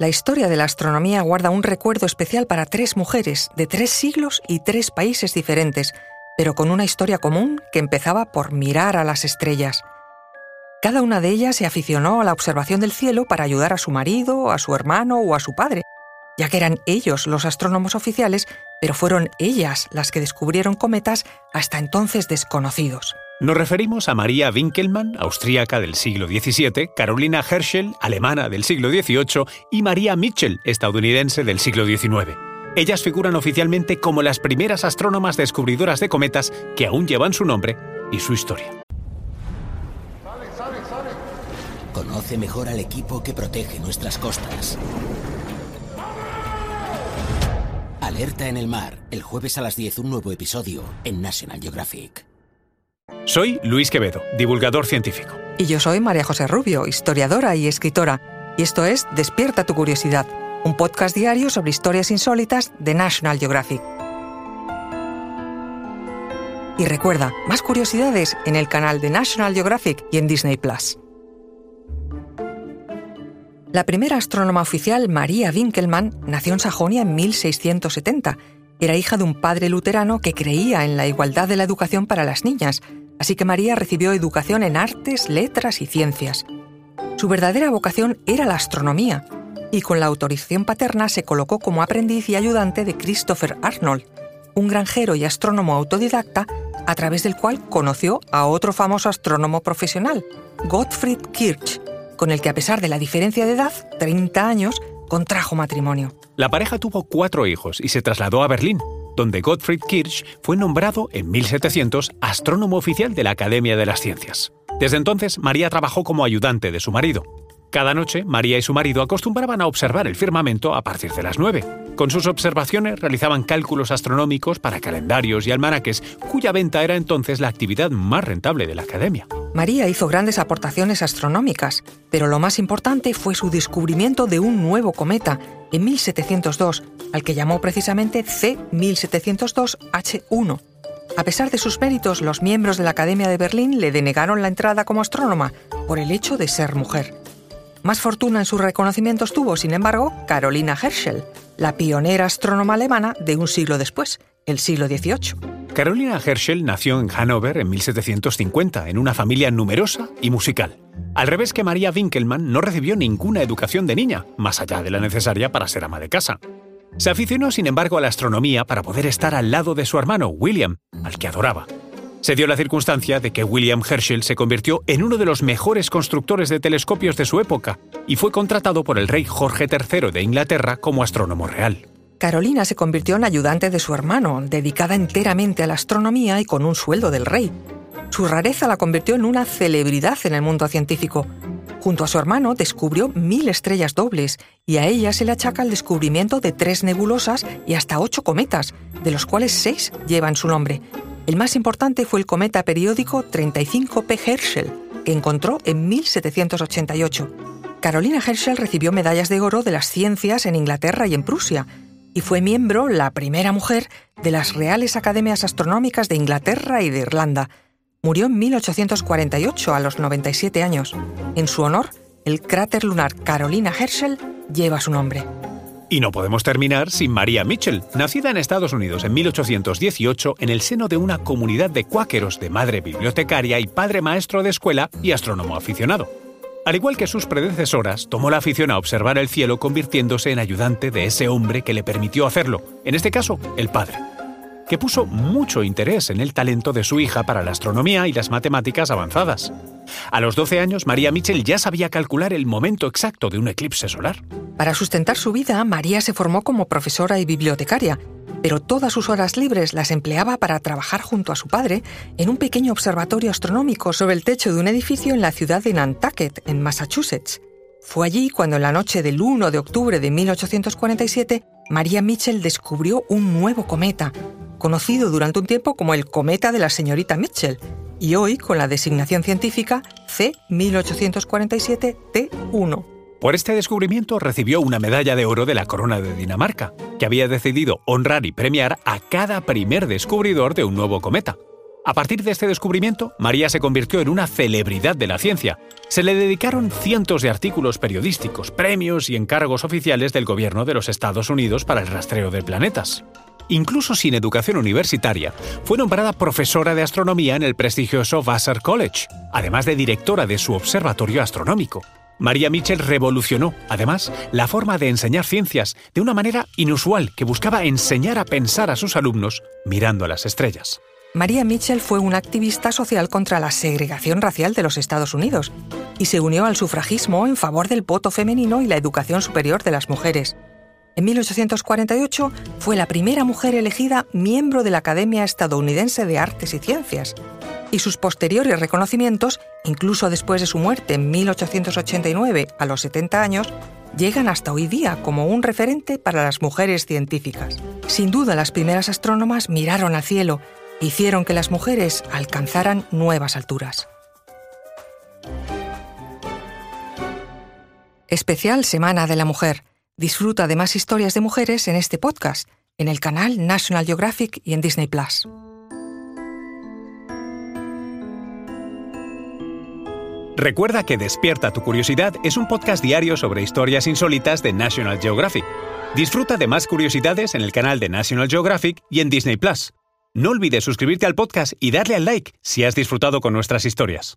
La historia de la astronomía guarda un recuerdo especial para tres mujeres de tres siglos y tres países diferentes, pero con una historia común que empezaba por mirar a las estrellas. Cada una de ellas se aficionó a la observación del cielo para ayudar a su marido, a su hermano o a su padre, ya que eran ellos los astrónomos oficiales, pero fueron ellas las que descubrieron cometas hasta entonces desconocidos. Nos referimos a María Winkelmann, austríaca del siglo XVII, Carolina Herschel, alemana del siglo XVIII, y María Mitchell, estadounidense del siglo XIX. Ellas figuran oficialmente como las primeras astrónomas descubridoras de cometas que aún llevan su nombre y su historia. Conoce mejor al equipo que protege nuestras costas. Alerta en el mar, el jueves a las 10 un nuevo episodio en National Geographic. Soy Luis Quevedo, divulgador científico. Y yo soy María José Rubio, historiadora y escritora. Y esto es Despierta tu curiosidad, un podcast diario sobre historias insólitas de National Geographic. Y recuerda, más curiosidades en el canal de National Geographic y en Disney Plus. La primera astrónoma oficial, María Winkelmann, nació en Sajonia en 1670. Era hija de un padre luterano que creía en la igualdad de la educación para las niñas, así que María recibió educación en artes, letras y ciencias. Su verdadera vocación era la astronomía, y con la autorización paterna se colocó como aprendiz y ayudante de Christopher Arnold, un granjero y astrónomo autodidacta a través del cual conoció a otro famoso astrónomo profesional, Gottfried Kirch, con el que a pesar de la diferencia de edad, 30 años, contrajo matrimonio. La pareja tuvo cuatro hijos y se trasladó a Berlín, donde Gottfried Kirch fue nombrado en 1700 astrónomo oficial de la Academia de las Ciencias. Desde entonces, María trabajó como ayudante de su marido. Cada noche, María y su marido acostumbraban a observar el firmamento a partir de las 9. Con sus observaciones realizaban cálculos astronómicos para calendarios y almanaques, cuya venta era entonces la actividad más rentable de la academia. María hizo grandes aportaciones astronómicas, pero lo más importante fue su descubrimiento de un nuevo cometa en 1702, al que llamó precisamente C1702H1. A pesar de sus méritos, los miembros de la Academia de Berlín le denegaron la entrada como astrónoma por el hecho de ser mujer. Más fortuna en sus reconocimientos tuvo, sin embargo, Carolina Herschel, la pionera astrónoma alemana de un siglo después, el siglo XVIII. Carolina Herschel nació en Hannover en 1750, en una familia numerosa y musical. Al revés que María Winkelmann, no recibió ninguna educación de niña, más allá de la necesaria para ser ama de casa. Se aficionó, sin embargo, a la astronomía para poder estar al lado de su hermano, William, al que adoraba. Se dio la circunstancia de que William Herschel se convirtió en uno de los mejores constructores de telescopios de su época y fue contratado por el rey Jorge III de Inglaterra como astrónomo real. Carolina se convirtió en ayudante de su hermano, dedicada enteramente a la astronomía y con un sueldo del rey. Su rareza la convirtió en una celebridad en el mundo científico. Junto a su hermano descubrió mil estrellas dobles y a ella se le achaca el descubrimiento de tres nebulosas y hasta ocho cometas, de los cuales seis llevan su nombre, el más importante fue el cometa periódico 35P Herschel, que encontró en 1788. Carolina Herschel recibió medallas de oro de las ciencias en Inglaterra y en Prusia, y fue miembro, la primera mujer, de las Reales Academias Astronómicas de Inglaterra y de Irlanda. Murió en 1848 a los 97 años. En su honor, el cráter lunar Carolina Herschel lleva su nombre. Y no podemos terminar sin María Mitchell, nacida en Estados Unidos en 1818 en el seno de una comunidad de cuáqueros de madre bibliotecaria y padre maestro de escuela y astrónomo aficionado. Al igual que sus predecesoras, tomó la afición a observar el cielo convirtiéndose en ayudante de ese hombre que le permitió hacerlo, en este caso, el padre que puso mucho interés en el talento de su hija para la astronomía y las matemáticas avanzadas. A los 12 años, María Mitchell ya sabía calcular el momento exacto de un eclipse solar. Para sustentar su vida, María se formó como profesora y bibliotecaria, pero todas sus horas libres las empleaba para trabajar junto a su padre en un pequeño observatorio astronómico sobre el techo de un edificio en la ciudad de Nantucket, en Massachusetts. Fue allí cuando en la noche del 1 de octubre de 1847, María Mitchell descubrió un nuevo cometa, conocido durante un tiempo como el cometa de la señorita Mitchell, y hoy con la designación científica C1847T1. Por este descubrimiento recibió una medalla de oro de la Corona de Dinamarca, que había decidido honrar y premiar a cada primer descubridor de un nuevo cometa. A partir de este descubrimiento, María se convirtió en una celebridad de la ciencia. Se le dedicaron cientos de artículos periodísticos, premios y encargos oficiales del gobierno de los Estados Unidos para el rastreo de planetas. Incluso sin educación universitaria, fue nombrada profesora de astronomía en el prestigioso Vassar College, además de directora de su observatorio astronómico. María Mitchell revolucionó, además, la forma de enseñar ciencias de una manera inusual que buscaba enseñar a pensar a sus alumnos mirando a las estrellas. María Mitchell fue una activista social contra la segregación racial de los Estados Unidos y se unió al sufragismo en favor del voto femenino y la educación superior de las mujeres. En 1848 fue la primera mujer elegida miembro de la Academia Estadounidense de Artes y Ciencias y sus posteriores reconocimientos, incluso después de su muerte en 1889 a los 70 años, llegan hasta hoy día como un referente para las mujeres científicas. Sin duda, las primeras astrónomas miraron al cielo e hicieron que las mujeres alcanzaran nuevas alturas. Especial Semana de la Mujer. Disfruta de más historias de mujeres en este podcast, en el canal National Geographic y en Disney Plus. Recuerda que Despierta tu Curiosidad es un podcast diario sobre historias insólitas de National Geographic. Disfruta de más curiosidades en el canal de National Geographic y en Disney Plus. No olvides suscribirte al podcast y darle al like si has disfrutado con nuestras historias.